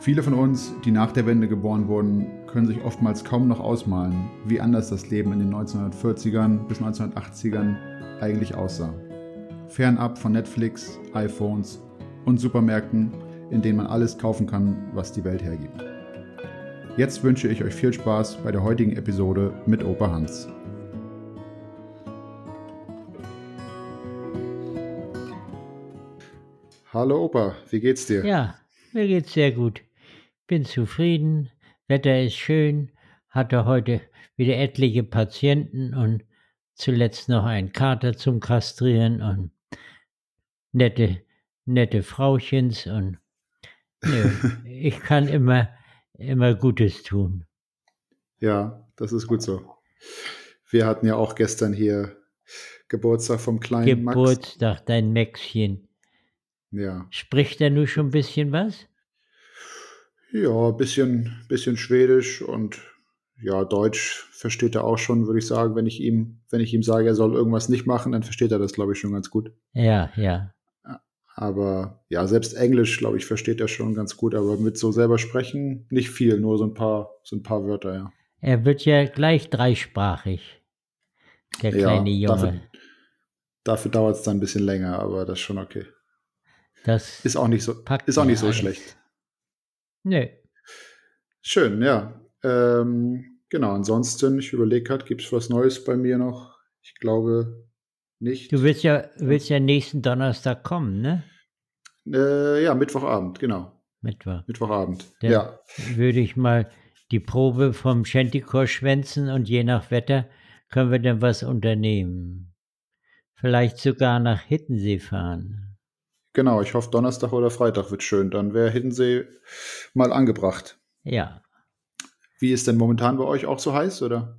Viele von uns, die nach der Wende geboren wurden, können sich oftmals kaum noch ausmalen, wie anders das Leben in den 1940ern bis 1980ern eigentlich aussah. Fernab von Netflix, iPhones und Supermärkten, in denen man alles kaufen kann, was die Welt hergibt. Jetzt wünsche ich euch viel Spaß bei der heutigen Episode mit Opa Hans. Hallo Opa, wie geht's dir? Ja, mir geht's sehr gut. Bin zufrieden, Wetter ist schön, hatte heute wieder etliche Patienten und zuletzt noch einen Kater zum Kastrieren und nette, nette Frauchens und nö, ich kann immer, immer Gutes tun. Ja, das ist gut so. Wir hatten ja auch gestern hier Geburtstag vom kleinen Max. Geburtstag, dein Maxchen. Ja. Spricht er nur schon ein bisschen was? Ja, bisschen, bisschen Schwedisch und ja, Deutsch versteht er auch schon, würde ich sagen. Wenn ich ihm, wenn ich ihm sage, er soll irgendwas nicht machen, dann versteht er das, glaube ich, schon ganz gut. Ja, ja. Aber ja, selbst Englisch, glaube ich, versteht er schon ganz gut, aber mit so selber sprechen nicht viel, nur so ein paar, so ein paar Wörter, ja. Er wird ja gleich dreisprachig, der kleine ja, Junge. Dafür, dafür dauert es dann ein bisschen länger, aber das ist schon okay. Das Ist auch nicht so, ist auch nicht so alles. schlecht. Nö. Schön, ja. Ähm, genau, ansonsten, ich überlege gerade, gibt es was Neues bei mir noch? Ich glaube nicht. Du willst ja, willst ja nächsten Donnerstag kommen, ne? Äh, ja, Mittwochabend, genau. Mittwoch. Mittwochabend. Der- Ja. Würde ich mal die Probe vom Shantycore schwänzen und je nach Wetter können wir dann was unternehmen. Vielleicht sogar nach Hittensee fahren. Genau, ich hoffe, Donnerstag oder Freitag wird schön. Dann wäre Hiddensee mal angebracht. Ja. Wie ist denn momentan bei euch auch so heiß, oder?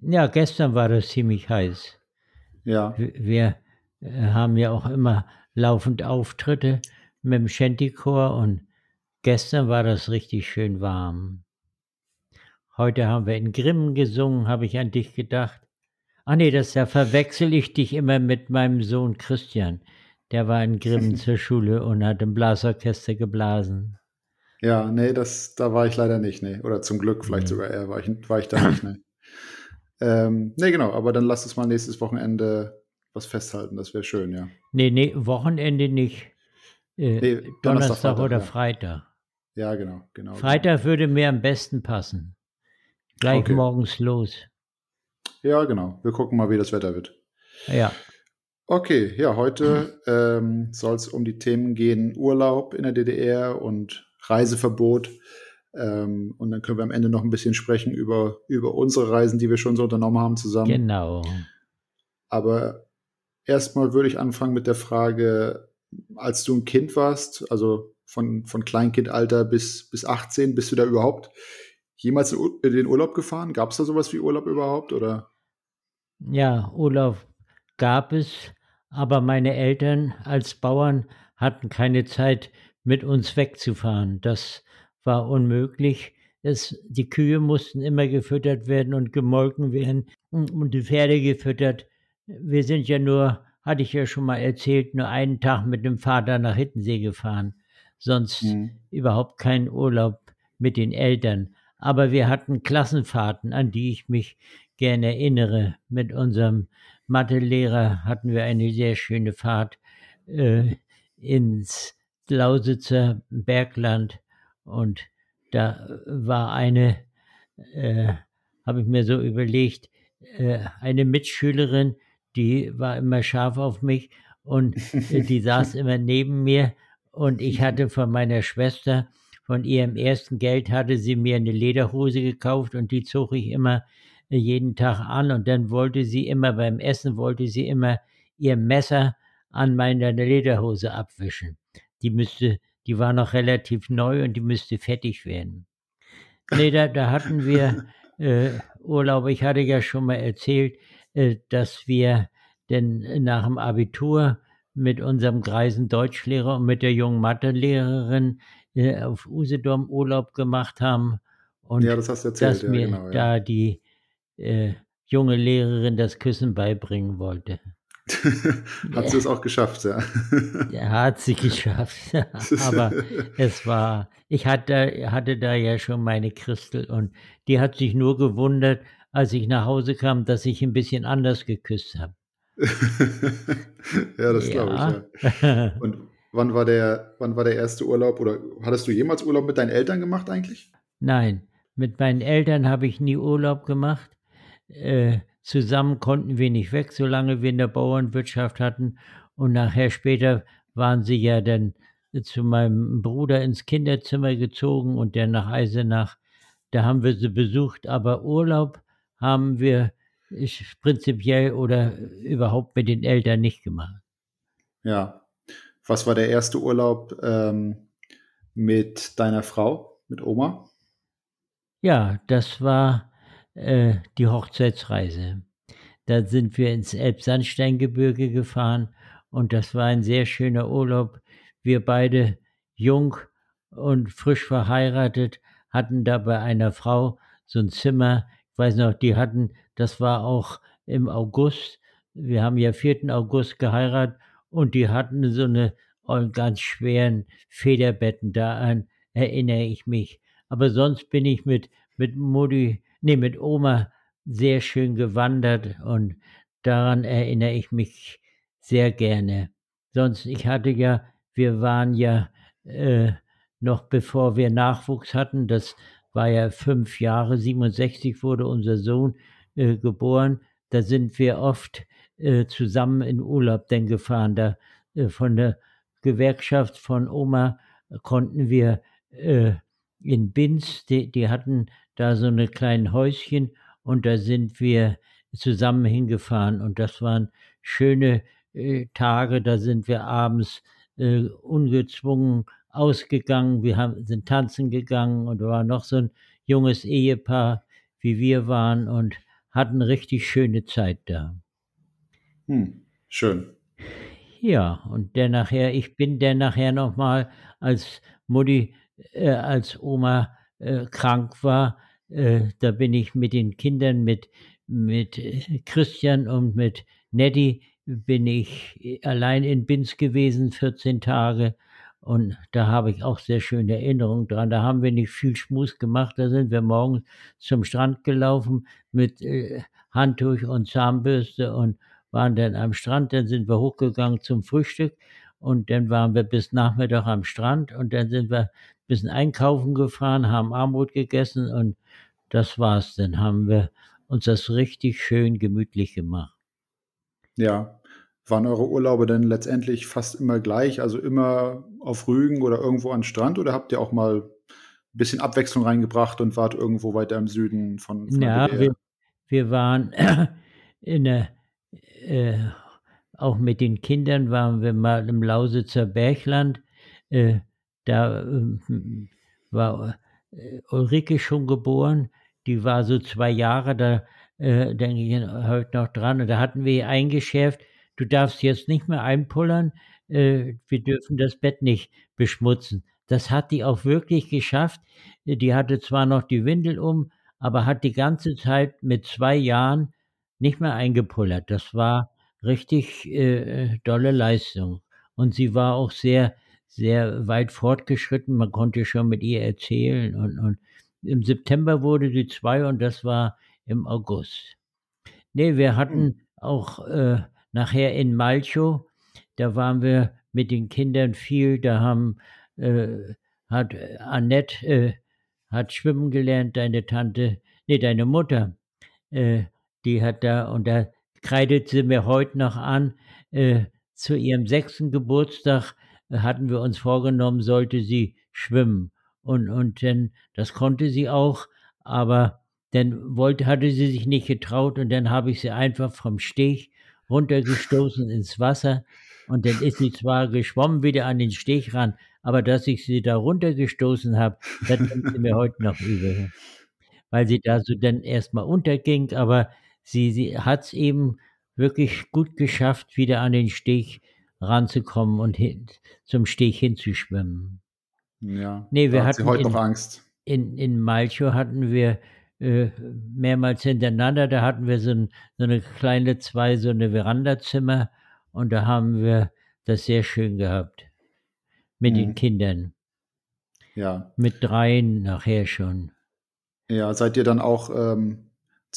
Ja, gestern war das ziemlich heiß. Ja. Wir- Wir äh, haben ja auch immer laufend Auftritte mit dem Shantycore und gestern war das richtig schön warm. Heute haben wir in Grimmen gesungen, habe ich an dich gedacht. Ah nee, das da verwechsel ich dich immer mit meinem Sohn Christian. Der war in Grimmen zur Schule und hat im Blasorchester geblasen. Ja, nee, das, da war ich leider nicht, nee. Oder zum Glück, vielleicht Nee. sogar eher, war ich, war ich da nicht, nee. Ähm, nee, genau, aber dann lasst uns mal nächstes Wochenende was festhalten, das wäre schön, ja. Nee, nee, Wochenende nicht. Äh, Nee, Donnerstag, Donnerstag, oder ja. Freitag. Ja, genau, genau. Freitag würde mir am besten passen. Gleich Okay. morgens los. Ja, genau. Wir gucken mal, wie das Wetter wird. Ja. Okay, ja, heute ähm, soll es um die Themen gehen, Urlaub in der DDR und Reiseverbot. Ähm, und dann können wir am Ende noch ein bisschen sprechen über, über unsere Reisen, die wir schon so unternommen haben zusammen. Genau. Aber erstmal würde ich anfangen mit der Frage, als du ein Kind warst, also von, von Kleinkindalter bis, bis 18, bist du da überhaupt jemals in den Urlaub gefahren? Gab es da sowas wie Urlaub überhaupt? Oder? Ja, Urlaub gab es, aber meine Eltern als Bauern hatten keine Zeit, mit uns wegzufahren. Das war unmöglich. Es, die Kühe mussten immer gefüttert werden und gemolken werden und die Pferde gefüttert. Wir sind ja nur, hatte ich ja schon mal erzählt, nur einen Tag mit dem Vater nach Hittensee gefahren. Sonst Hm. überhaupt keinen Urlaub mit den Eltern. Aber wir hatten Klassenfahrten, an die ich mich gerne erinnere. Mit unserem Mathelehrer hatten wir eine sehr schöne Fahrt äh, ins Lausitzer Bergland. Und da war eine, äh, habe ich mir so überlegt, äh, eine Mitschülerin, die war immer scharf auf mich und äh, die saß immer neben mir. Und ich hatte von meiner Schwester, von ihrem ersten Geld hatte sie mir eine Lederhose gekauft und die zog ich immer jeden Tag an und dann wollte sie immer beim Essen, wollte sie immer ihr Messer an meiner Lederhose abwischen. Die müsste, die war noch relativ neu und die müsste fertig werden. Nee, da, da hatten wir äh, Urlaub. Ich hatte ja schon mal erzählt, äh, dass wir denn nach dem Abitur mit unserem greisen Deutschlehrer und mit der jungen Mathelehrerin äh, auf Usedom Urlaub gemacht haben. Und ja, das hast du erzählt, dass ja, mir genau. Ja. da die äh, junge Lehrerin das Küssen beibringen wollte. hat sie es auch geschafft, ja. Ja, hat sie geschafft. Aber es war, ich hatte, hatte da ja schon meine Christel und die hat sich nur gewundert, als ich nach Hause kam, dass ich ein bisschen anders geküsst habe. ja, das glaube ich, ja. Und wann war der, wann war der erste Urlaub oder hattest du jemals Urlaub mit deinen Eltern gemacht eigentlich? Nein, mit meinen Eltern habe ich nie Urlaub gemacht. Äh, zusammen konnten wir nicht weg, solange wir in der Bauernwirtschaft hatten. Und nachher später waren sie ja dann zu meinem Bruder ins Kinderzimmer gezogen und der nach Eisenach. Da haben wir sie besucht, aber Urlaub haben wir prinzipiell oder überhaupt mit den Eltern nicht gemacht. Ja. Was war der erste Urlaub ähm, mit deiner Frau, mit Oma? Ja, das war äh, die Hochzeitsreise. Da sind wir ins Elbsandsteingebirge gefahren und das war ein sehr schöner Urlaub. Wir beide jung und frisch verheiratet hatten da bei einer Frau so ein Zimmer. Ich weiß noch, die hatten, das war auch im August. Wir haben ja 4. August geheiratet und die hatten so eine ganz schweren Federbetten. Daran erinnere ich mich. Aber sonst bin ich mit, mit Mutti, nee, mit Oma sehr schön gewandert und daran erinnere ich mich sehr gerne. Sonst, ich hatte ja, wir waren ja äh, noch bevor wir Nachwuchs hatten, das war ja fünf Jahre, 67 wurde unser Sohn äh, geboren, da sind wir oft äh, zusammen in Urlaub denn gefahren. Da äh, von der Gewerkschaft von Oma konnten wir äh, in Binz, die, die hatten da so eine kleinen Häuschen und da sind wir zusammen hingefahren und das waren schöne äh, Tage, da sind wir abends äh, ungezwungen ausgegangen, wir haben, sind tanzen gegangen und da war noch so ein junges Ehepaar, wie wir waren und hatten richtig schöne Zeit da. Hm, schön. Ja, und der nachher, ich bin der nachher nochmal, als Mutti, äh, als Oma äh, krank war, äh, da bin ich mit den Kindern, mit, mit äh, Christian und mit Nettie, bin ich allein in Binz gewesen, 14 Tage. Und da habe ich auch sehr schöne Erinnerungen dran. Da haben wir nicht viel Schmus gemacht. Da sind wir morgens zum Strand gelaufen mit äh, Handtuch und Zahnbürste und waren dann am Strand. Dann sind wir hochgegangen zum Frühstück und dann waren wir bis Nachmittag am Strand und dann sind wir ein bisschen einkaufen gefahren, haben Armut gegessen und das war's. Dann haben wir uns das richtig schön gemütlich gemacht. Ja. Waren eure Urlaube denn letztendlich fast immer gleich, also immer auf Rügen oder irgendwo am Strand oder habt ihr auch mal ein bisschen Abwechslung reingebracht und wart irgendwo weiter im Süden von, von Ja, wir, wir waren in der, äh, auch mit den Kindern waren wir mal im Lausitzer Bergland. Äh, da äh, war Ulrike schon geboren. Die war so zwei Jahre, da äh, denke ich heute noch dran. Und da hatten wir eingeschärft, du darfst jetzt nicht mehr einpullern, äh, wir dürfen das Bett nicht beschmutzen. Das hat die auch wirklich geschafft. Die hatte zwar noch die Windel um, aber hat die ganze Zeit mit zwei Jahren nicht mehr eingepullert. Das war richtig äh, dolle Leistung. Und sie war auch sehr, sehr weit fortgeschritten. Man konnte schon mit ihr erzählen. Und, und im September wurde die zwei und das war im August. Nee, wir hatten Hm. auch äh, nachher in Malchow, da waren wir mit den Kindern viel, da haben, äh, hat Annette, äh, hat schwimmen gelernt, deine Tante, nee, deine Mutter, äh, die hat da, und da kreidet sie mir heute noch an, äh, zu ihrem sechsten Geburtstag hatten wir uns vorgenommen, sollte sie schwimmen. Und, und dann, das konnte sie auch, aber dann wollte, hatte sie sich nicht getraut und dann habe ich sie einfach vom Steg runtergestoßen ins Wasser Und dann ist sie zwar geschwommen wieder an den Steg ran, aber dass ich sie da runtergestoßen habe, das nimmt sie mir heute noch übel. Weil sie da so dann erstmal unterging, aber sie, sie hat es eben wirklich gut geschafft, wieder an den Steg ranzukommen und hin, zum Steg hinzuschwimmen. Ja, Nee, wir hatten heute in- noch Angst. In, in Malchow hatten wir äh, mehrmals hintereinander, da hatten wir so, ein, so eine kleine zwei, so eine Verandazimmer und da haben wir das sehr schön gehabt. Mit Mhm. den Kindern. Ja. Mit dreien nachher schon. Ja, seid ihr dann auch ähm,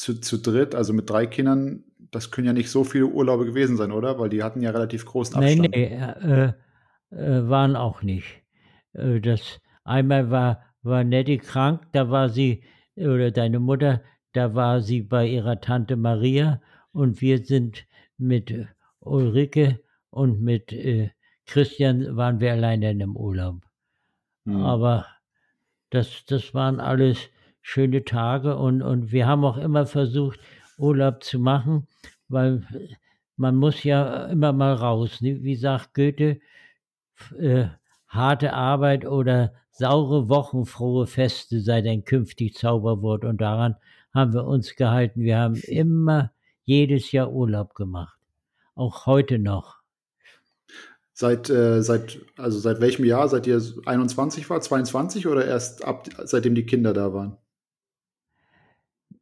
zu, zu dritt, also mit drei Kindern? Das können ja nicht so viele Urlaube gewesen sein, oder? Weil die hatten ja relativ großen Nein, Abstand. nee, äh, äh, waren auch nicht. Äh, das, einmal war, war Nettie krank, da war sie, oder deine Mutter, da war sie bei ihrer Tante Maria und wir sind mit Ulrike und mit äh, Christian waren wir alleine in dem Urlaub. Hm. Aber das, das waren alles schöne Tage und, und wir haben auch immer versucht, Urlaub zu machen, weil man muss ja immer mal raus. ne? Wie sagt Goethe, äh, harte Arbeit oder saure Wochen, frohe Feste sei dein künftig Zauberwort. Und daran haben wir uns gehalten. Wir haben immer jedes Jahr Urlaub gemacht. Auch heute noch. Seit, äh, seit, also seit welchem Jahr? Seit ihr 21 war, 22 oder erst ab, seitdem die Kinder da waren?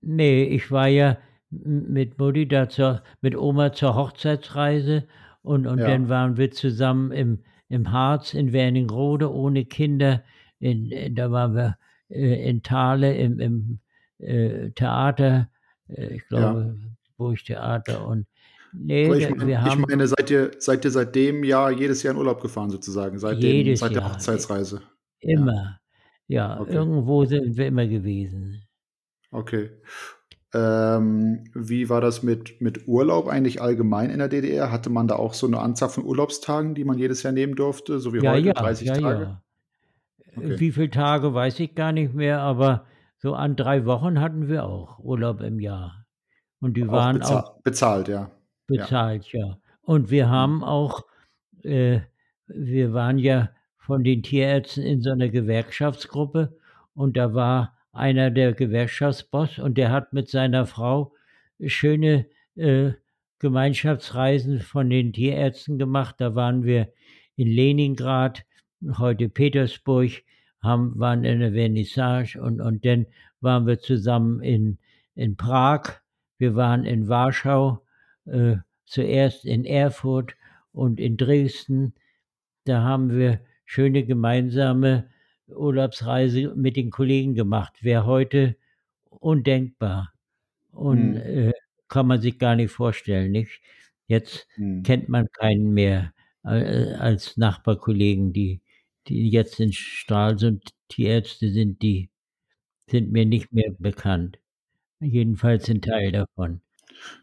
Nee, ich war ja mit Mutti da zur, mit Oma zur Hochzeitsreise und, und Ja. dann waren wir zusammen im, im Harz in Wernigerode ohne Kinder. In, in, da waren wir äh, in Thale im, im äh, Theater, äh, ich glaube, Burgtheater und nee, ich, da- mein, wir ich haben meine, seid ihr, seid ihr seit dem Jahr jedes Jahr in Urlaub gefahren, sozusagen? Seit, dem, seit der Jahr. Hochzeitsreise? immer, ja, Okay. irgendwo sind wir immer gewesen. Okay. Ähm, wie war das mit, mit Urlaub eigentlich allgemein in der DDR? Hatte man da auch so eine Anzahl von Urlaubstagen, die man jedes Jahr nehmen durfte, so wie Ja, heute, ja, 30 ja, Tage? ja. Okay. Wie viele Tage weiß ich gar nicht mehr, aber so an drei Wochen hatten wir auch Urlaub im Jahr. Und die Auch waren beza auch bezahlt, ja. bezahlt, ja. Und wir haben auch, äh, wir waren ja von den Tierärzten in so einer Gewerkschaftsgruppe und da war einer der Gewerkschaftsboss und der hat mit seiner Frau schöne äh, Gemeinschaftsreisen von den Tierärzten gemacht. Da waren wir in Leningrad, heute Petersburg, haben, waren in der Vernissage und, und dann waren wir zusammen in, in Prag, wir waren in Warschau, äh, zuerst in Erfurt und in Dresden. Da haben wir schöne gemeinsame Urlaubsreise mit den Kollegen gemacht. Wäre heute undenkbar und Hm. äh, kann man sich gar nicht vorstellen. Nicht? Jetzt Hm. kennt man keinen mehr äh, als Nachbarkollegen, die, die jetzt in Stralsund Tierärzte sind, die sind mir nicht mehr bekannt. Jedenfalls ein Teil davon.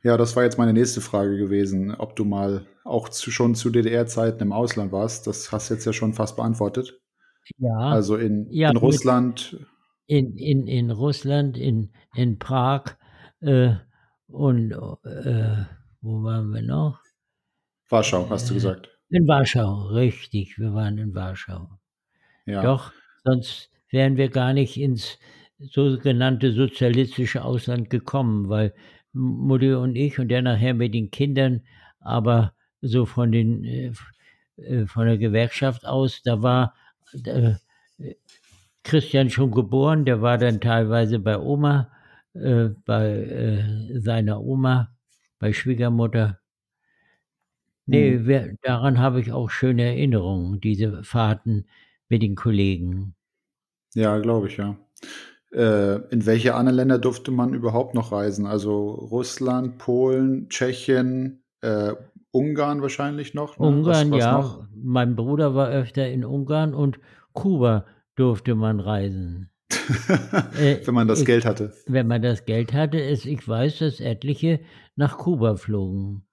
Ja, das war jetzt meine nächste Frage gewesen, ob du mal auch zu, schon zu DDR-Zeiten im Ausland warst. Das hast du jetzt ja schon fast beantwortet. Ja, Also in, Ja, in Russland, in, in, in Russland, in, in Prag äh, und äh, wo waren wir noch? Warschau, hast du Äh, gesagt. In Warschau, richtig, wir waren in Warschau. Ja. Doch, sonst wären wir gar nicht ins sogenannte sozialistische Ausland gekommen, weil Mutti und ich und der nachher mit den Kindern, aber so von den äh, äh, von der Gewerkschaft aus, da war äh, Christian schon geboren, der war dann teilweise bei Oma, äh, bei äh, seiner Oma, bei Schwiegermutter. Nee, Hm. wir, daran habe ich auch schöne Erinnerungen, diese Fahrten mit den Kollegen. Ja, glaube ich, ja. Äh, in welche anderen Länder durfte man überhaupt noch reisen? Also Russland, Polen, Tschechien, äh, Ungarn wahrscheinlich noch? Ne? Ungarn, was, was ja. noch? Mein Bruder war öfter in Ungarn und Kuba durfte man reisen. Äh, Wenn man das ich- Geld hatte. Wenn man das Geld hatte, ist, ich weiß, dass etliche nach Kuba flogen.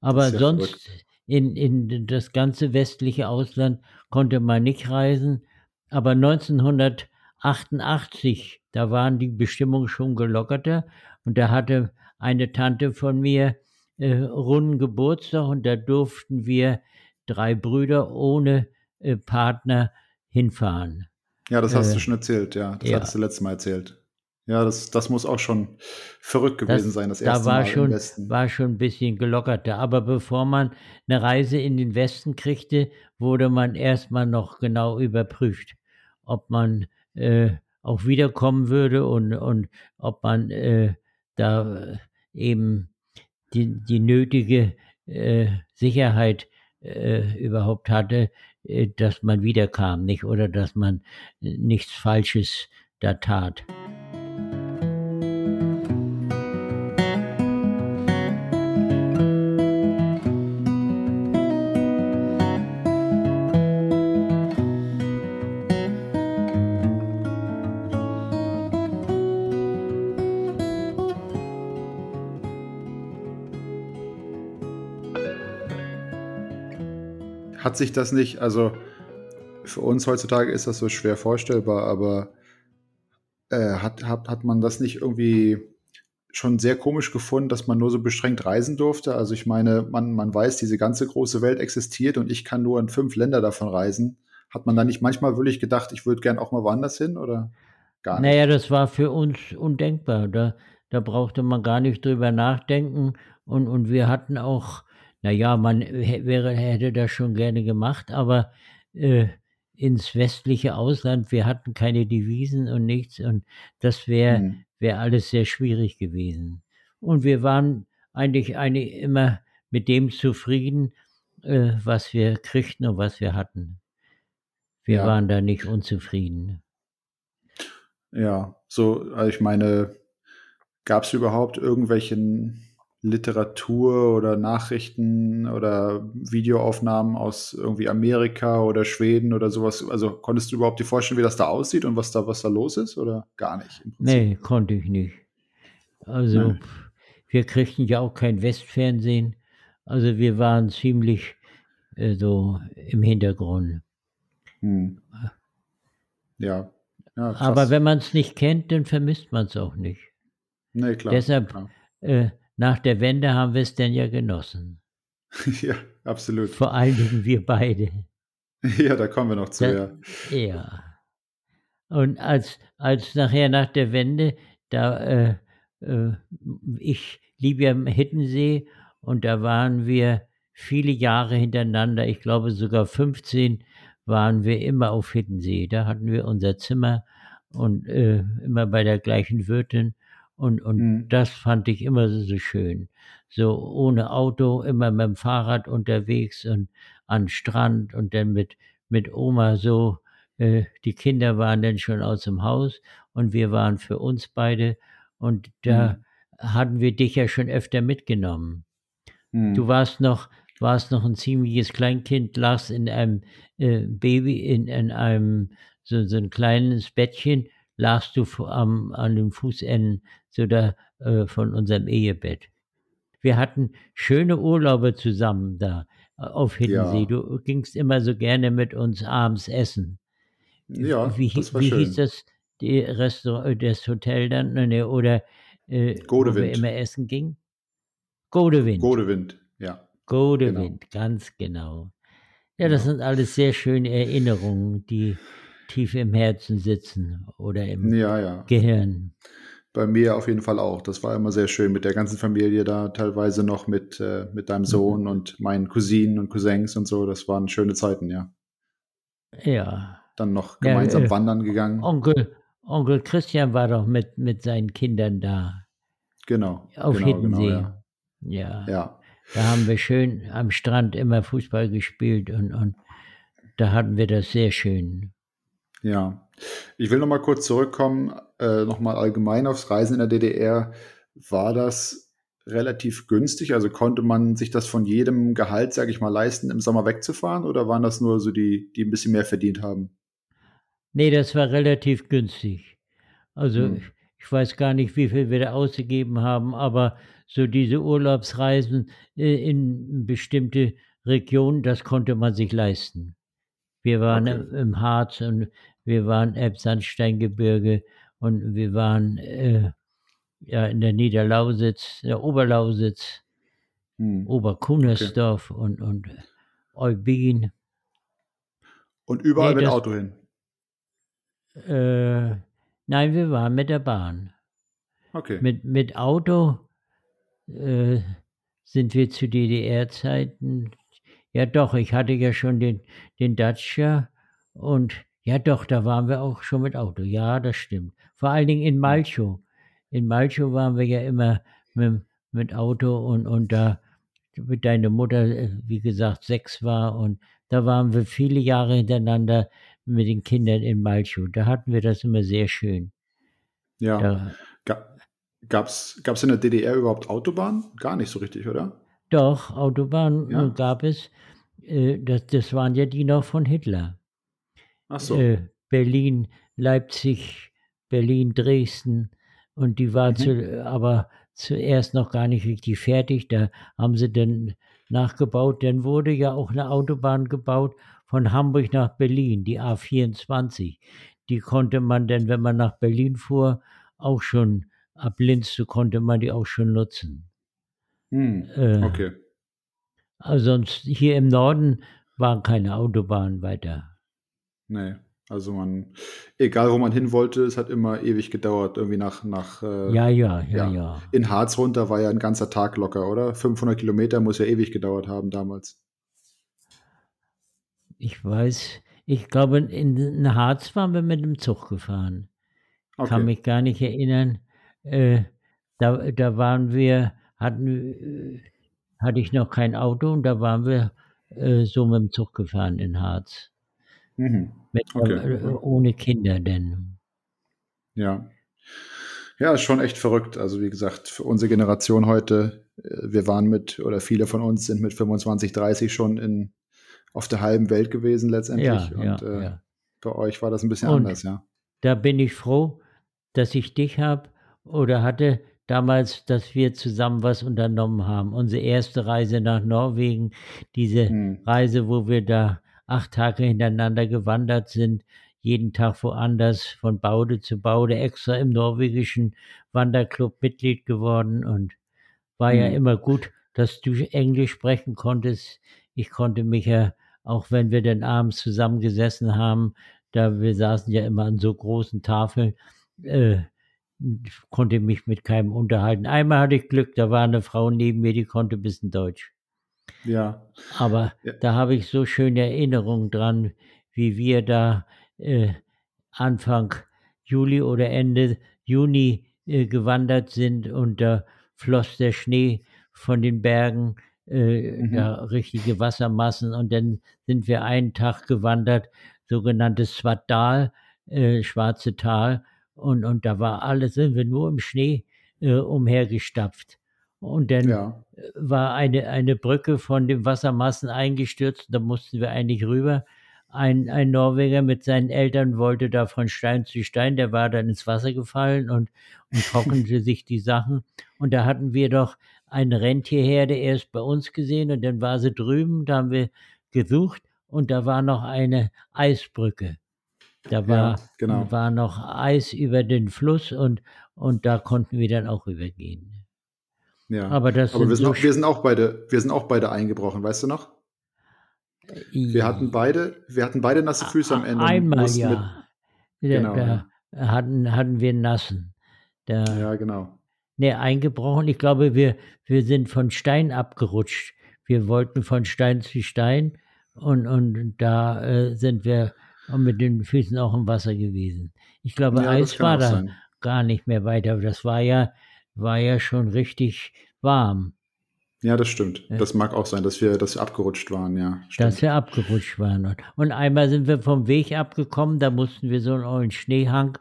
Aber ja sonst in, in das ganze westliche Ausland konnte man nicht reisen. Aber 1988, da waren die Bestimmungen schon gelockerter und da hatte eine Tante von mir äh, runden Geburtstag und da durften wir drei Brüder ohne äh, Partner hinfahren. Ja, das hast äh, du schon erzählt, ja. Das ja. hattest du letztes Mal erzählt. Ja, das, das muss auch schon verrückt gewesen das, sein, das erste da war Mal schon, im Westen. war schon ein bisschen gelockerter. Aber bevor man eine Reise in den Westen kriegte, wurde man erstmal noch genau überprüft, ob man äh, auch wiederkommen würde und, und ob man äh, da eben die, die nötige äh, Sicherheit äh, überhaupt hatte, äh, dass man wiederkam, nicht oder dass man nichts Falsches da tat. Sich das nicht, also für uns heutzutage ist das so schwer vorstellbar, aber äh, hat, hat, hat man das nicht irgendwie schon sehr komisch gefunden, dass man nur so beschränkt reisen durfte? Also ich meine, man, man weiß, diese ganze große Welt existiert und ich kann nur in fünf Länder davon reisen. Hat man da nicht manchmal wirklich gedacht, ich würde gern auch mal woanders hin oder gar nicht? Naja, das war für uns undenkbar. Da, da brauchte man gar nicht drüber nachdenken und, und wir hatten auch naja, man wäre, hätte das schon gerne gemacht, aber äh, ins westliche Ausland, wir hatten keine Devisen und nichts und das wäre mhm. wär alles sehr schwierig gewesen. Und wir waren eigentlich, eigentlich immer mit dem zufrieden, äh, was wir kriegten und was wir hatten. Wir ja. waren da nicht unzufrieden. Ja, so, also ich meine, gab es überhaupt irgendwelchen Literatur oder Nachrichten oder Videoaufnahmen aus irgendwie Amerika oder Schweden oder sowas? Also konntest du überhaupt dir vorstellen, wie das da aussieht und was da, was da los ist oder gar nicht? Nee, konnte ich nicht. Also nee. wir kriegten ja auch kein Westfernsehen. Also wir waren ziemlich äh, so im Hintergrund. Hm. Ja. ja Aber wenn man es nicht kennt, dann vermisst man es auch nicht. Nee, klar. Deshalb klar. Äh, nach der Wende haben wir es denn ja genossen. ja, absolut. Vor allen Dingen wir beide. Ja, da kommen wir noch zu, da, ja. Ja. Und als, als nachher nach der Wende, da, äh, äh, ich liebe ja Hittensee und da waren wir viele Jahre hintereinander, ich glaube sogar 15, waren wir immer auf Hittensee. Da hatten wir unser Zimmer und äh, immer bei der gleichen Wirtin und, und mhm. das fand ich immer so schön. So ohne Auto, immer mit dem Fahrrad unterwegs und an Strand und dann mit, mit Oma so. Äh, die Kinder waren dann schon aus dem Haus und wir waren für uns beide. Und da mhm. hatten wir dich ja schon öfter mitgenommen. Mhm. Du warst noch, warst noch ein ziemliches Kleinkind, lagst in einem äh, Baby, in, in einem so, so ein kleines Bettchen lagst du am, an den Fußenden so da, äh, von unserem Ehebett. Wir hatten schöne Urlaube zusammen da äh, auf Hiddensee. Ja. Du gingst immer so gerne mit uns abends essen. Ja, wie, das war wie schön. hieß das, die Restaurant, äh, das Hotel dann? Ne, oder äh, wo wir immer essen gingen? Godewind. Godewind, ja. Godewind, genau. ganz genau. Ja, das genau. sind alles sehr schöne Erinnerungen, die tief im Herzen sitzen oder im ja, ja. Gehirn. Bei mir auf jeden Fall auch. Das war immer sehr schön mit der ganzen Familie da, teilweise noch mit, äh, mit deinem mhm. Sohn mhm. und meinen Cousinen und Cousins und so. Das waren schöne Zeiten, ja. Ja. Dann noch gemeinsam ja, äh, wandern gegangen. Onkel, Onkel Christian war doch mit, mit seinen Kindern da. Genau. Auf genau, Hiddensee. Genau, ja. ja. ja. Da haben wir schön am Strand immer Fußball gespielt und, und da hatten wir das sehr schön. Ja, ich will noch mal kurz zurückkommen, äh, noch mal allgemein aufs Reisen in der DDR. War das relativ günstig? Also konnte man sich das von jedem Gehalt, sage ich mal, leisten, im Sommer wegzufahren? Oder waren das nur so die, die ein bisschen mehr verdient haben? Nee, das war relativ günstig. Also hm. ich, ich, weiß gar nicht, wie viel wir da ausgegeben haben, aber so diese Urlaubsreisen äh, in bestimmte Regionen, das konnte man sich leisten. Wir waren okay. im Harz und wir waren Elbsandsteingebirge und wir waren äh, ja in der Niederlausitz, der Oberlausitz. hm. Oberkunersdorf okay. und, und Eubin. Und überall nee, mit das, Auto hin? Äh, nein, wir waren mit der Bahn. Okay. Mit, mit Auto äh, sind wir zu DDR-Zeiten. Ja, doch, ich hatte ja schon den, den Dacia und ja, doch, da waren wir auch schon mit Auto. Ja, das stimmt. Vor allen Dingen in Malchow. In Malchow waren wir ja immer mit, mit Auto und, und da mit deiner Mutter, äh, wie gesagt, sechs war und da waren wir viele Jahre hintereinander mit den Kindern in Malchow. Da hatten wir das immer sehr schön. Ja. Da, Gab es in der DDR überhaupt Autobahnen? Gar nicht so richtig, oder? Doch, Autobahnen ja. gab es. Äh, das, das waren ja die noch von Hitler. So. Äh, Berlin, Leipzig, Berlin, Dresden. Und die war mhm. zu, aber zuerst noch gar nicht richtig fertig. Da haben sie dann nachgebaut. Dann wurde ja auch eine Autobahn gebaut von Hamburg nach Berlin, die A24. Die konnte man dann, wenn man nach Berlin fuhr, auch schon ab Linz so konnte man die auch schon nutzen. Hm, äh, okay. Also sonst hier im Norden waren keine Autobahnen weiter. Nee, also man, egal wo man hin wollte, es hat immer ewig gedauert, irgendwie nach, nach äh, ja, ja, ja, ja, ja. In Harz runter war ja ein ganzer Tag locker, oder? 500 Kilometer muss ja ewig gedauert haben damals. Ich weiß, ich glaube, in Harz waren wir mit dem Zug gefahren. Okay. Kann mich gar nicht erinnern. Äh, da, da waren wir, hatten, äh, hatte ich noch kein Auto und da waren wir äh, so mit dem Zug gefahren in Harz. Mhm. Mit, okay. äh, ohne Kinder denn. Ja. Ja, ist schon echt verrückt. Also wie gesagt, für unsere Generation heute, äh, wir waren mit, oder viele von uns sind mit 25, 30 schon in, auf der halben Welt gewesen letztendlich. Ja, und ja, ja. bei euch war das ein bisschen und anders, ja. Da bin ich froh, dass ich dich habe oder hatte damals, dass wir zusammen was unternommen haben. Unsere erste Reise nach Norwegen, diese hm. Reise, wo wir da acht Tage hintereinander gewandert sind, jeden Tag woanders, von Baude zu Baude, extra im norwegischen Wanderclub Mitglied geworden und war hm. ja immer gut, dass du Englisch sprechen konntest. Ich konnte mich ja, auch wenn wir dann abends zusammengesessen haben, da wir saßen ja immer an so großen Tafeln, äh, konnte mich mit keinem unterhalten. Einmal hatte ich Glück, da war eine Frau neben mir, die konnte ein bisschen Deutsch. Ja. Aber ja. da habe ich so schöne Erinnerungen dran, wie wir da äh, Anfang Juli oder Ende Juni äh, gewandert sind und da floss der Schnee von den Bergen, äh, mhm. da richtige Wassermassen und dann sind wir einen Tag gewandert, sogenanntes Swadal, äh, Schwarze Tal und, und da war alles, sind wir nur im Schnee äh, umhergestapft. Und dann ja. war eine, eine Brücke von den Wassermassen eingestürzt, da mussten wir eigentlich rüber. Ein, ein Norweger mit seinen Eltern wollte da von Stein zu Stein, der war dann ins Wasser gefallen und, und trocknete sich die Sachen. Und da hatten wir doch eine Rentierherde erst bei uns gesehen und dann war sie drüben, da haben wir gesucht und da war noch eine Eisbrücke. Da war, ja, genau. war noch Eis über den Fluss und, und da konnten wir dann auch rübergehen. Ja, aber, das aber wir, sind so auch, wir, sind auch beide, wir sind auch beide eingebrochen, weißt du noch? Wir hatten beide, wir hatten beide nasse Füße am Ende. Einmal ja. Mit, genau, da, ja. Hatten, hatten wir nassen. Da, ja, genau. Ne, eingebrochen. Ich glaube, wir, wir sind von Stein abgerutscht. Wir wollten von Stein zu Stein und, und da äh, sind wir mit den Füßen auch im Wasser gewesen. Ich glaube, ja, Eis war da sein. gar nicht mehr weiter. Das war ja, war ja schon richtig warm. Ja, das stimmt. Das mag auch sein, dass wir, dass wir abgerutscht waren, ja. Stimmt. Dass wir abgerutscht waren. Und einmal sind wir vom Weg abgekommen, da mussten wir so einen Schneehang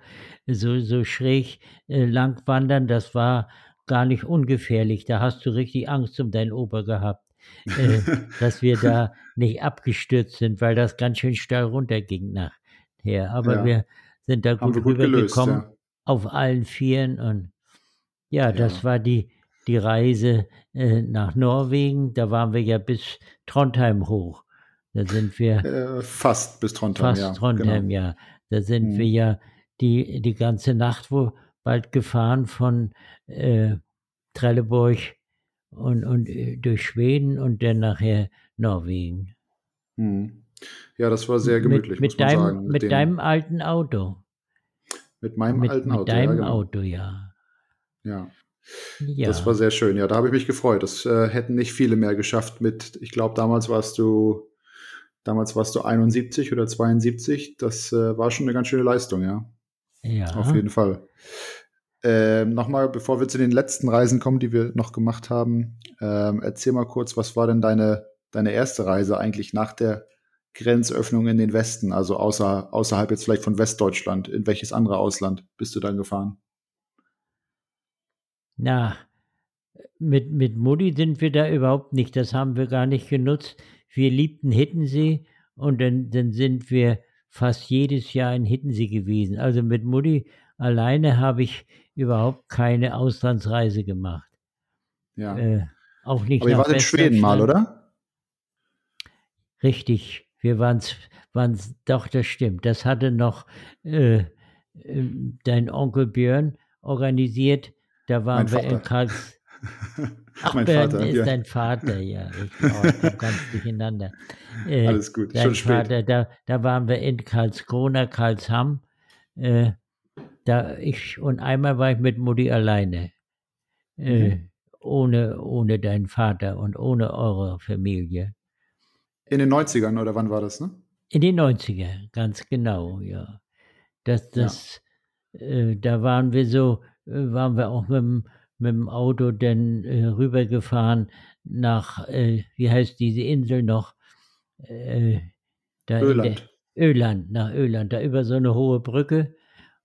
so, so schräg äh, lang wandern. Das war gar nicht ungefährlich. Da hast du richtig Angst um deinen Ober gehabt äh, dass wir da nicht abgestürzt sind, weil das ganz schön steil runterging nachher. Aber ja. wir sind da gut rübergekommen ja. auf allen Vieren und ja, das ja. war die, die Reise äh, nach Norwegen. Da waren wir ja bis Trondheim hoch. Da sind wir. Äh, fast bis Trondheim, fast ja. Trondheim, genau. ja. Da sind mhm. wir ja die, die ganze Nacht wo bald gefahren von äh, Trelleborg und, und äh, durch Schweden und dann nachher Norwegen. Hm. Ja, das war sehr gemütlich, mit, muss man deinem, sagen. Mit, dem- deinem alten Auto. mit meinem mit, alten mit Auto. deinem ja, genau. Auto, ja. Ja. ja. Das war sehr schön. Ja, da habe ich mich gefreut. Das äh, hätten nicht viele mehr geschafft mit, ich glaube, damals warst du, damals warst du 71 oder 72. Das äh, war schon eine ganz schöne Leistung, ja. ja. Auf jeden Fall. Ähm, Nochmal, bevor wir zu den letzten Reisen kommen, die wir noch gemacht haben, ähm, erzähl mal kurz, was war denn deine, deine erste Reise eigentlich nach der Grenzöffnung in den Westen, also außer, außerhalb jetzt vielleicht von Westdeutschland? In welches andere Ausland bist du dann gefahren? Na, mit, mit Mutti sind wir da überhaupt nicht. Das haben wir gar nicht genutzt. Wir liebten Hittensee und dann, dann sind wir fast jedes Jahr in Hittensee gewesen. Also mit Mutti alleine habe ich überhaupt keine Auslandsreise gemacht. Ja. Äh, auch nicht Aber ihr wart in Schweden mal, oder? Richtig, wir waren's, waren's, doch, das stimmt. Das hatte noch äh, äh, dein Onkel Björn organisiert. Da waren wir in. Karls. Ach, mein Björn Vater. ist Ja. dein Vater, ja. Ich oh, ich komm ganz durcheinander. Äh, Alles gut, dein schon spät. Vater, da, da waren wir in Karlskrona, Karlsham. Äh, da ich, und einmal war ich mit Mutti alleine. Äh, Mhm. ohne, ohne deinen Vater und ohne eure Familie. In den 90ern, oder wann war das, ne? In den 90er, ganz genau, ja. Das, Ja. das, äh, da waren wir so, waren wir auch mit, dem- mit dem Auto dann äh, rübergefahren nach, äh, wie heißt diese Insel noch? Äh, Öland. Öland, nach Öland, da über so eine hohe Brücke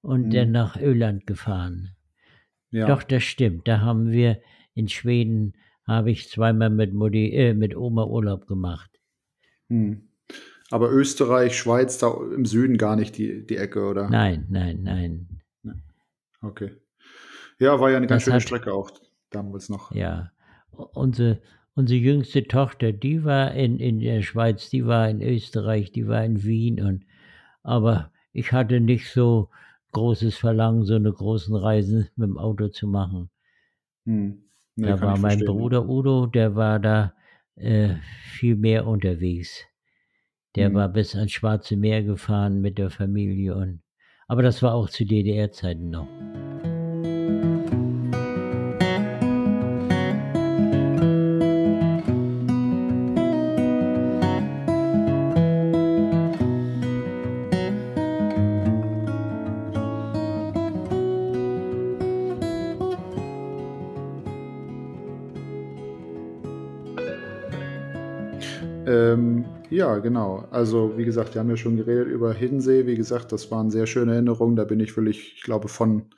und Mhm. dann nach Öland gefahren. Ja. Doch, das stimmt. Da haben wir in Schweden, habe ich zweimal mit Mutti, äh, mit Oma Urlaub gemacht. Hm. Aber Österreich, Schweiz, da im Süden gar nicht die, die Ecke, oder? Nein, nein, nein. Okay. Ja, war ja eine ganz schöne hat- Strecke auch damals noch. Ja, unsere, unsere jüngste Tochter, die war in, in der Schweiz, die war in Österreich, die war in Wien und aber ich hatte nicht so großes Verlangen, so eine großen Reisen mit dem Auto zu machen. Hm. Nee, da war mein. Bruder Udo, der war da äh, viel mehr unterwegs. Der Hm. war bis ans Schwarze Meer gefahren mit der Familie und aber das war auch zu DDR-Zeiten noch. Ja, genau. Also, wie gesagt, wir haben ja schon geredet über Hiddensee. Wie gesagt, das waren sehr schöne Erinnerungen. Da bin ich wirklich, ich glaube, von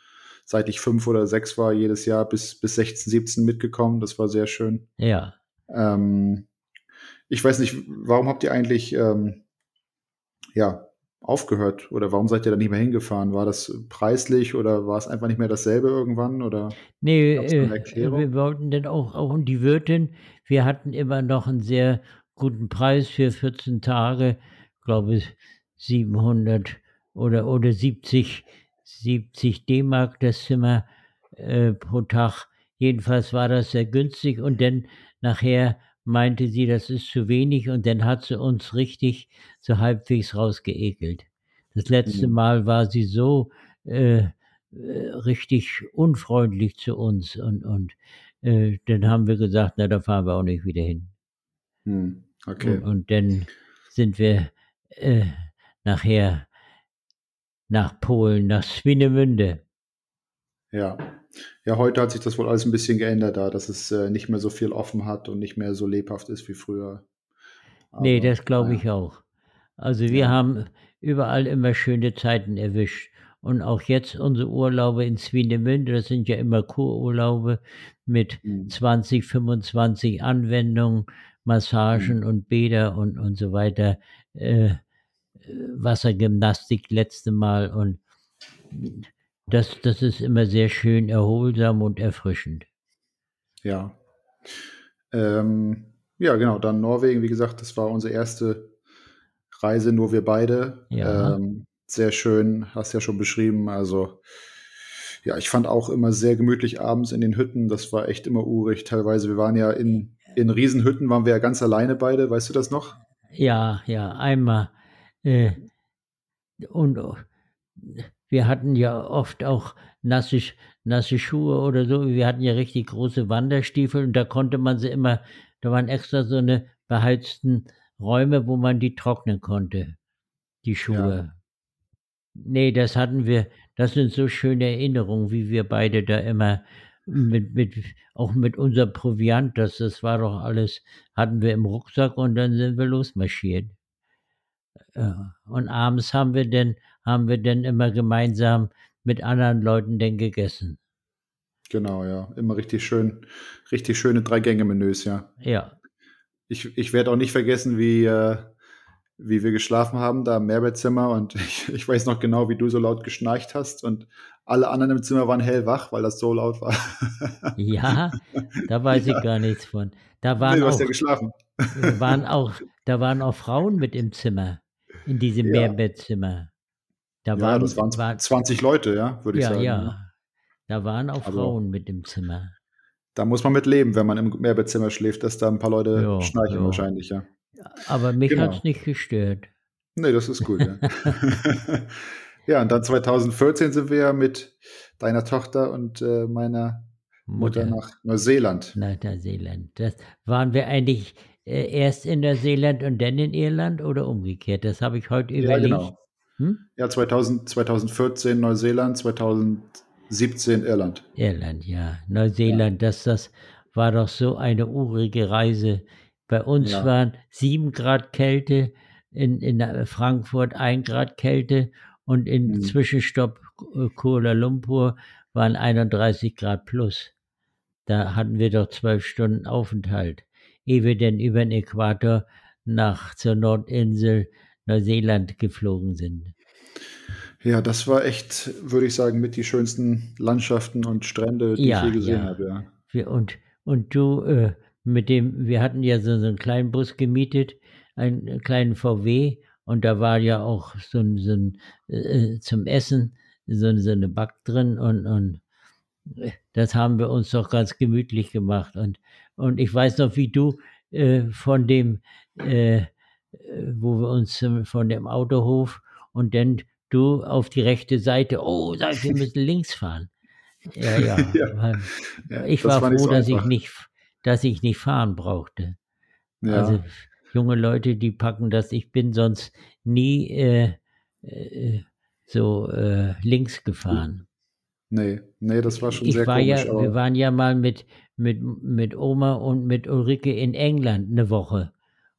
seit ich fünf oder sechs war, jedes Jahr bis, bis 16, 17 mitgekommen. Das war sehr schön. Ja, Ähm, ich weiß nicht, warum habt ihr eigentlich ähm, ja, aufgehört oder warum seid ihr da nicht mehr hingefahren? War das preislich oder war es einfach nicht mehr dasselbe irgendwann? Oder Nee, äh, wir wollten dann auch, auch und die Wirtin, wir hatten immer noch einen sehr guten Preis für 14 Tage, glaube ich 700 oder, oder 70, 70 D-Mark das Zimmer äh, pro Tag. Jedenfalls war das sehr günstig und dann nachher meinte sie, das ist zu wenig und dann hat sie uns richtig so halbwegs rausgeekelt. Das letzte Mhm. Mal war sie so äh, äh, richtig unfreundlich zu uns und, und äh, dann haben wir gesagt, na, da fahren wir auch nicht wieder hin. hm, okay. Und, und dann sind wir äh, nachher nach Polen, nach Swinemünde. Ja. Ja, heute hat sich das wohl alles ein bisschen geändert da, dass es äh, nicht mehr so viel offen hat und nicht mehr so lebhaft ist wie früher. nee, Aber, das glaube ich auch. Also wir Ja. haben überall immer schöne Zeiten erwischt. Und auch jetzt unsere Urlaube in Swinemünde, das sind ja immer Kururlaube mit Hm, 20, 25 Anwendungen, Massagen und Bäder und, und so weiter. Äh, äh, Wassergymnastik letzte Mal und das, das ist immer sehr schön erholsam und erfrischend. Ja. Ähm, ja, genau. Dann Norwegen, wie gesagt, das war unsere erste Reise, nur wir beide. Ja. Ähm, sehr schön, hast ja schon beschrieben. Also, Ja, ich fand auch immer sehr gemütlich abends in den Hütten. Das war echt immer urig teilweise. Wir waren ja in, in Riesenhütten, waren wir ja ganz alleine beide. Weißt du das noch? Ja, ja, einmal. Äh, und wir hatten ja oft auch nasse, nasse Schuhe oder so. Wir hatten ja richtig große Wanderstiefel und da konnte man sie immer, da waren extra so eine beheizten Räume, wo man die trocknen konnte, die Schuhe. Ja. Nee, das hatten wir, das sind so schöne Erinnerungen, wie wir beide da immer mit, mit, auch mit unserem Proviant, das, das war doch alles, hatten wir im Rucksack und dann sind wir losmarschiert. Und abends haben wir denn, haben wir dann immer gemeinsam mit anderen Leuten denn gegessen. Genau, ja. Immer richtig schön, richtig schöne Drei-Gänge-Menüs, ja. Ja. Ich, ich werde auch nicht vergessen, wie, äh, wie wir geschlafen haben, da im Mehrbettzimmer. Und ich, ich weiß noch genau, wie du so laut geschnarcht hast. Und alle anderen im Zimmer waren hellwach, weil das so laut war. Ja, da weiß ja. ich gar nichts von. Da waren nee, du auch, hast ja geschlafen. Waren auch, da waren auch Frauen mit im Zimmer, in diesem ja. Mehrbettzimmer. Da ja, waren, das waren war, 20 Leute, ja, würde ich ja, sagen. Ja, ja. Da waren auch also, Frauen mit im Zimmer. Da muss man mit leben, wenn man im Mehrbettzimmer schläft, dass da ein paar Leute jo, schnarchen jo. wahrscheinlich, ja. Aber mich genau. hat es nicht gestört. Nee, das ist gut, ja. ja, und dann 2014 sind wir ja mit deiner Tochter und äh, meiner Mutter, Mutter, nach Neuseeland. Nach Neuseeland. Das waren wir eigentlich äh, erst in Neuseeland und dann in Irland oder umgekehrt? Das habe ich heute überlegt. Ja, genau. Hm? Ja, 2000, 2014 Neuseeland, 2017 Irland. Irland, ja. Neuseeland, ja. Das, das war doch so eine urige Reise. Bei uns ja. waren sieben Grad Kälte, in, in Frankfurt ein Grad Kälte und in hm. Zwischenstopp äh, Kuala Lumpur waren 31 Grad plus. Da hatten wir doch zwölf Stunden Aufenthalt, ehe wir denn über den Äquator nach zur Nordinsel Neuseeland geflogen sind. Ja, das war echt, würde ich sagen, mit die schönsten Landschaften und Strände, die ja, ich je gesehen ja. habe. Ja. Und, und du, äh, mit dem, wir hatten ja so, so einen kleinen Bus gemietet, einen kleinen VW, und da war ja auch so ein, so ein äh, zum Essen so, so eine Back drin und, und äh, das haben wir uns doch ganz gemütlich gemacht. Und, und ich weiß noch, wie du äh, von dem äh, äh, wo wir uns von dem Autohof und dann du auf die rechte Seite, oh, sag ich, wir müssen links fahren. Ja, ja. ja ich war froh, so dass ich nicht, dass ich nicht fahren brauchte. Ja. Also junge Leute, die packen das. Ich bin sonst nie äh, äh, so äh, links gefahren. Nee, nee, das war schon ich sehr war komisch. Ja, wir waren ja mal mit, mit, mit Oma und mit Ulrike in England eine Woche.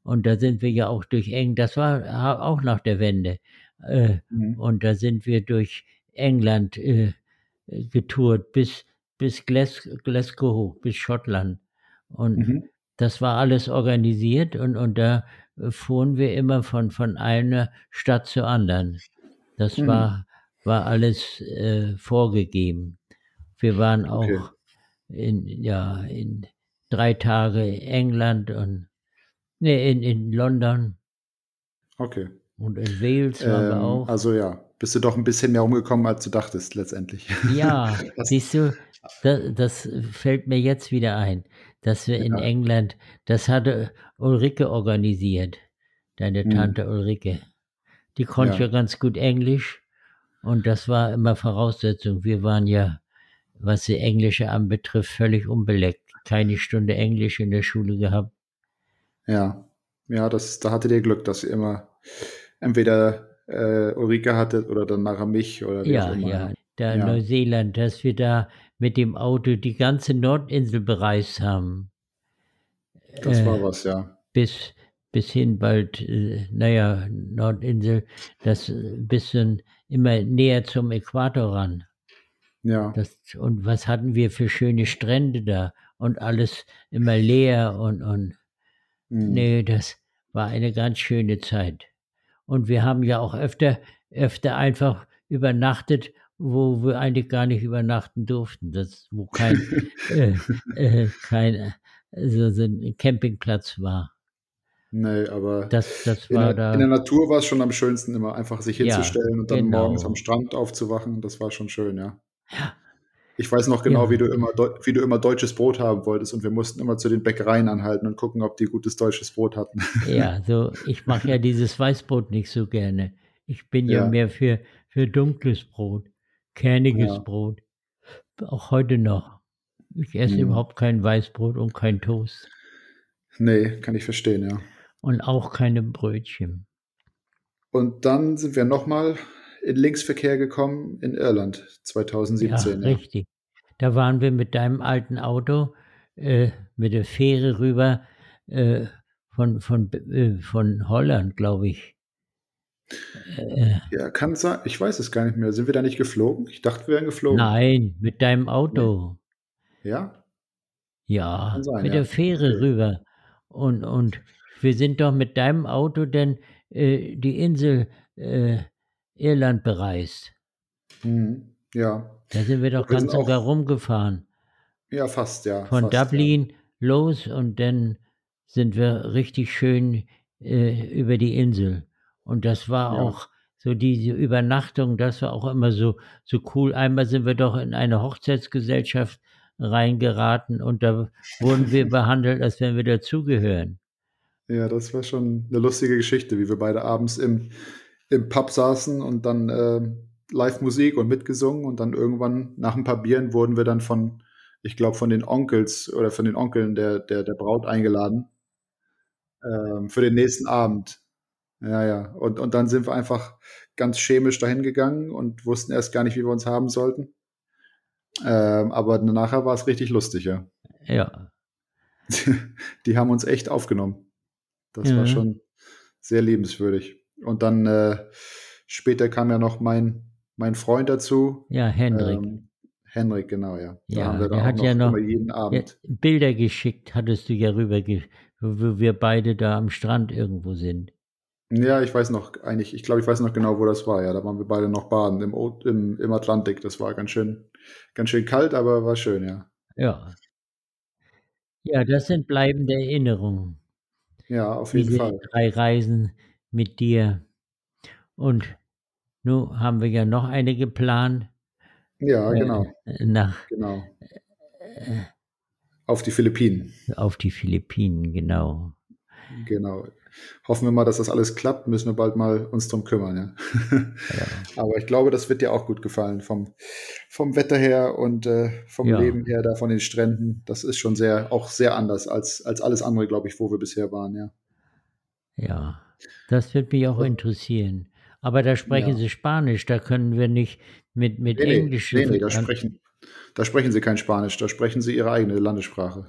Und da sind wir ja auch durch Eng, das war auch nach der Wende. Äh, mhm. Und da sind wir durch England äh, getourt bis, bis Glas Glasgow hoch, bis Schottland. Und mhm. das war alles organisiert und, und da fuhren wir immer von, von einer Stadt zur anderen. Das mhm. war, war alles äh, vorgegeben. Wir waren auch okay. in, ja, in drei Tage England und Nee, in, in London. Okay. Und in Wales waren ähm, wir auch. Also ja, bist du doch ein bisschen mehr umgekommen, als du dachtest letztendlich. Ja, siehst du, das, das, fällt mir jetzt wieder ein, dass wir ja. in England, das hatte Ulrike organisiert, deine hm. Tante Ulrike. Die konnte ja. ja ganz gut Englisch und das war immer Voraussetzung. Wir waren ja, was die Englische anbetrifft, völlig unbeleckt. Keine Stunde Englisch in der Schule gehabt. Ja, ja, das, da hattet ihr Glück, dass ihr immer entweder äh, Ulrike hattet oder dann nachher mich oder wie ja, auch immer. Ja, da ja. Neuseeland, dass wir da mit dem Auto die ganze Nordinsel bereist haben. Das äh, war was, ja. Bis, bis hin bald, äh, naja, Nordinsel, das bisschen immer näher zum Äquator ran. Ja. Das, und was hatten wir für schöne Strände da und alles immer leer und, und Mhm. Nee, das war eine ganz schöne Zeit. Und wir haben ja auch öfter, öfter einfach übernachtet, wo wir eigentlich gar nicht übernachten durften. Das, wo kein, äh, äh, kein also so ein Campingplatz war. Nee, aber das, das war in, der, da, in der Natur war es schon am schönsten, immer einfach sich hinzustellen ja, und dann genau. morgens am Strand aufzuwachen. Das war schon schön, ja. Ja, Ich weiß noch genau, Ja. wie du immer, wie du immer deutsches Brot haben wolltest und wir mussten immer zu den Bäckereien anhalten und gucken, ob die gutes deutsches Brot hatten. Ja, so, ich mache ja dieses Weißbrot nicht so gerne. Ich bin ja, Ja. mehr für, für dunkles Brot, kerniges Ja. Brot. Auch heute noch. Ich esse Mhm. überhaupt kein Weißbrot und kein Toast. Nee, kann ich verstehen, ja. Und auch keine Brötchen. Und dann sind wir nochmal in Linksverkehr gekommen in Irland 2017. ja, richtig. Da waren wir mit deinem alten Auto äh, mit der Fähre rüber äh, von, von, äh, von Holland, glaube ich. Äh, Ja, kann sein. Ich weiß es gar nicht mehr. Sind wir da nicht geflogen? Ich dachte, wir wären geflogen. nein, mit deinem Auto. Ja? Ja, sein, mit ja. der Fähre Okay. rüber. Und, und wir sind doch mit deinem Auto denn äh, die Insel äh, Irland bereist. Mhm. Ja. Da sind wir doch Wir ganz sogar rumgefahren. Ja, fast, ja. Von fast, Dublin los und dann sind wir richtig schön äh, über die Insel. Und das war Ja. auch so diese Übernachtung, das war auch immer so, so cool. Einmal sind wir doch in eine Hochzeitsgesellschaft reingeraten und da wurden wir behandelt, als wenn wir dazugehören. Ja. das war schon eine lustige Geschichte, wie wir beide abends im, im Pub saßen und dann ähm, Live-Musik und mitgesungen und dann irgendwann nach ein paar Bieren wurden wir dann von, ich glaube, von den Onkels oder von den Onkeln der, der, der Braut eingeladen ähm, für den nächsten Abend. Ja, ja. Und, und dann sind wir einfach ganz chemisch dahin gegangen und wussten erst gar nicht, wie wir uns haben sollten. Ähm, aber nachher war es richtig lustig, ja. Ja, Die haben uns echt aufgenommen. Das war Mhm. schon sehr liebenswürdig. Und dann äh, später kam ja noch mein, mein Freund dazu. ja, Hendrik. Ähm, Henrik, genau, ja. Da Ja, haben wir hat auch ja noch- jeden Ja, Abend. Bilder geschickt hattest du ja rüber, wo wir beide da am Strand irgendwo sind. Ja, ich weiß noch eigentlich, ich glaube, ich weiß noch genau, wo das war. Ja, da waren wir beide noch baden im, O- im, im Atlantik. Das war ganz schön, ganz schön kalt, aber war schön, ja. Ja. Ja, das sind bleibende Erinnerungen. Ja, auf jeden diese Fall. drei Reisen mit dir. Und nun haben wir ja noch eine geplant Ja, äh, genau, nach genau. äh, Auf die Philippinen. auf die Philippinen, genau. Genau. Hoffen wir mal, dass das alles klappt. Müssen wir bald mal uns drum kümmern, ja. Ja, Aber ich glaube, das wird dir auch gut gefallen vom, vom Wetter her und äh, vom Ja. Leben her, da von den Stränden. Das ist schon sehr, auch sehr anders als, als alles andere, glaube ich, wo wir bisher waren, ja. ja. Das wird mich auch interessieren. Aber da sprechen. Sie Spanisch, da können wir nicht mit, mit Nee, nee, Englisch. nee, nee, da sprechen, da sprechen sie kein Spanisch, da sprechen sie ihre eigene Landessprache.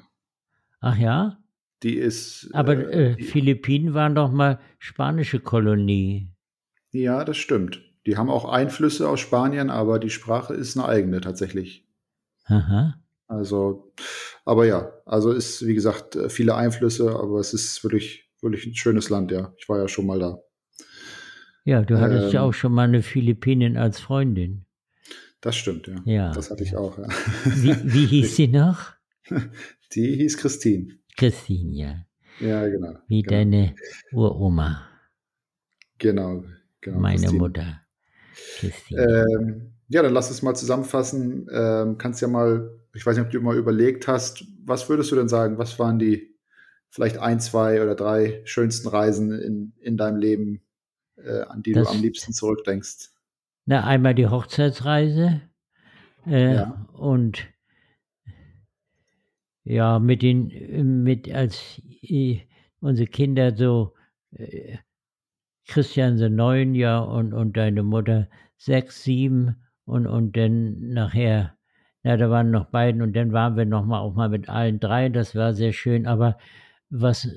Ach ja? Die ist. Aber äh, äh, die, Philippinen waren doch mal spanische Kolonie. ja, das stimmt. Die haben auch Einflüsse aus Spanien, aber die Sprache ist eine eigene tatsächlich. Aha. Also, aber ja, also ist, wie gesagt, äh, viele Einflüsse, aber es ist wirklich, wirklich ein schönes Land, ja. Ich war ja schon mal da. Ja, du hattest ja Ähm, auch schon mal eine Philippinin als Freundin. Das stimmt, ja. Ja. Das hatte ich auch, ja. Wie, wie hieß sie noch? Die hieß Christine. Christine, ja. Ja, genau. Wie genau, deine Uroma, Genau, genau. meine Christine. Mutter. Christine. Ähm, ja, dann lass es mal zusammenfassen. Ähm, kannst ja mal, ich weiß nicht, ob du mal überlegt hast, was würdest du denn sagen? Was waren die vielleicht ein, zwei oder drei schönsten Reisen in, in deinem Leben, äh, an die Das- du am liebsten zurückdenkst? Na, einmal die Hochzeitsreise äh, Ja. und ja, mit den, mit als äh, unsere Kinder so äh, Christian so neun ja und, und deine Mutter sechs, sieben und, und dann nachher, ja, da waren noch beiden und dann waren wir noch mal auch mal mit allen drei, das war sehr schön, aber was,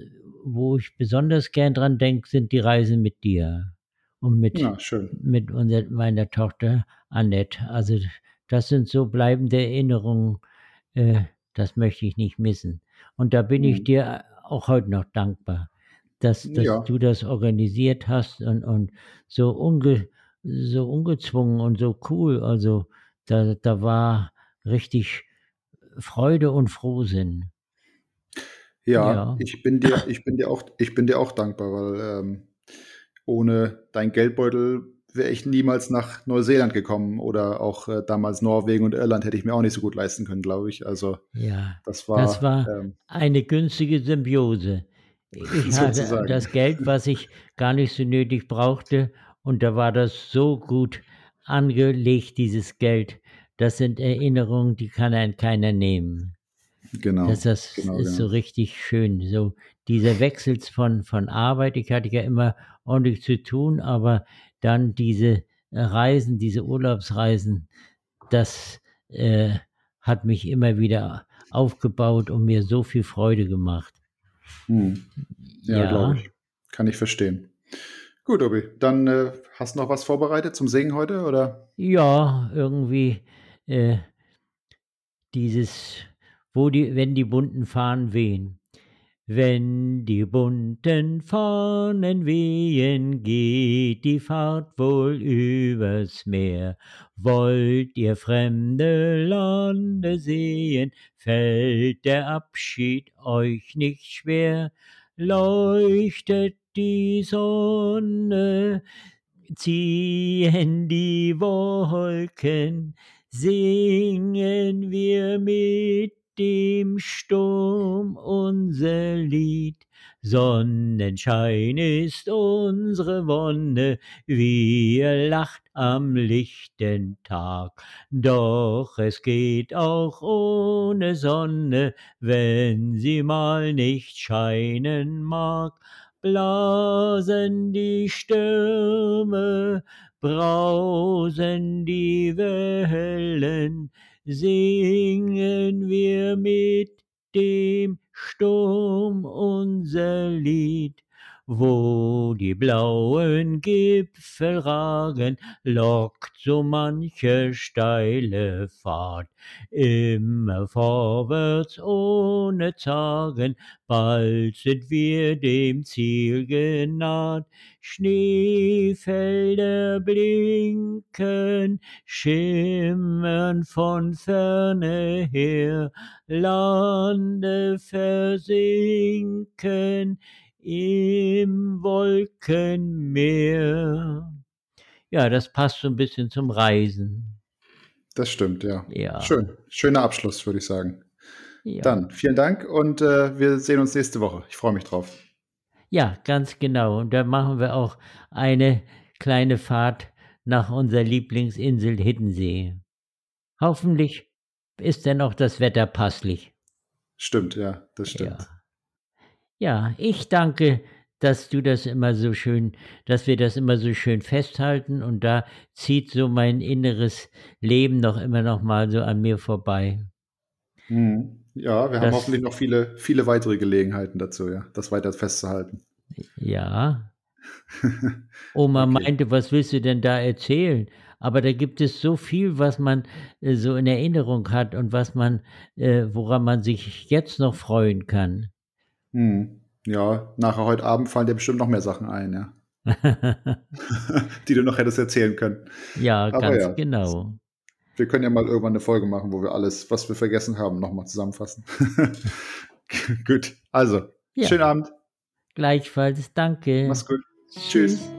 wo ich besonders gern dran denke, sind die Reisen mit dir und mit, Ja, mit unser, meiner Tochter Annette. Also das sind so bleibende Erinnerungen, äh, das möchte ich nicht missen. Und da bin ich Mhm. dir auch heute noch dankbar, dass, dass Ja. du das organisiert hast und, und so, unge, so ungezwungen und so cool. Also da, da war richtig Freude und Frohsinn. Ja, Ja. ich bin dir, ich bin dir auch, ich bin dir auch dankbar, weil ähm, ohne dein Geldbeutel wäre ich niemals nach Neuseeland gekommen oder auch äh, damals Norwegen und Irland hätte ich mir auch nicht so gut leisten können, glaube ich. Also ja, das war, das war ähm, eine günstige Symbiose. Ich hatte das Geld, was ich gar nicht so nötig brauchte, und da war das so gut angelegt, dieses Geld. Das sind Erinnerungen, die kann ein keiner nehmen. Genau. Das, das genau, ist genau. so richtig schön. So dieser Wechsel von, von Arbeit, ich hatte ja immer ordentlich zu tun, aber dann diese Reisen, diese Urlaubsreisen, das äh, hat mich immer wieder aufgebaut und mir so viel Freude gemacht. Hm. Ja, ja. glaube ich. Kann ich verstehen. Gut, Obi, dann äh, hast du noch was vorbereitet zum Singen heute, oder? Ja, irgendwie äh, dieses, wo die, wenn die bunten Fahnen wehen. Wenn die bunten Fahnen wehen, geht die Fahrt wohl übers Meer. Wollt ihr fremde Lande sehen, fällt der Abschied euch nicht schwer. Leuchtet die Sonne, ziehen die Wolken, singen wir mit dem Sturm unser Lied. Sonnenschein ist unsere Wonne, wir lacht am lichten Tag. Doch es geht auch ohne Sonne, wenn sie mal nicht scheinen mag. Blasen die Stürme, brausen die Wellen, singen wir mit dem Sturm unser Lied. Wo die blauen Gipfel ragen, lockt so manche steile Fahrt. Immer vorwärts ohne Zagen, bald sind wir dem Ziel genaht. Schneefelder blinken, schimmern von ferne her, Lande versinken, im Wolkenmeer. Ja, das passt so ein bisschen zum Reisen. Das stimmt, ja. Ja. Schön. Schöner Abschluss, würde ich sagen. Ja. Dann vielen Dank und äh, wir sehen uns nächste Woche. Ich freue mich drauf. Ja, ganz genau. Und da machen wir auch eine kleine Fahrt nach unserer Lieblingsinsel Hiddensee. Hoffentlich ist denn auch das Wetter passlich. Stimmt, ja, das stimmt. Ja. Ja, ich danke, dass du das immer so schön, dass wir das immer so schön festhalten und da zieht so mein inneres Leben noch immer noch mal so an mir vorbei. Mhm. Ja, wir das, haben hoffentlich noch viele, viele weitere Gelegenheiten dazu, ja, das weiter festzuhalten. Ja. Oma okay. meinte, was willst du denn da erzählen? Aber da gibt es so viel, was man äh, so in Erinnerung hat und was man, äh, woran man sich jetzt noch freuen kann. Hm. Ja, nachher heute Abend fallen dir bestimmt noch mehr Sachen ein, ja. die du noch hättest erzählen können. Ja, Aber ganz ja, genau. Wir können ja mal irgendwann eine Folge machen, wo wir alles, was wir vergessen haben, nochmal zusammenfassen. Gut, also, ja. schönen Abend. Gleichfalls, danke. Mach's gut. Tschüss. Tschüss.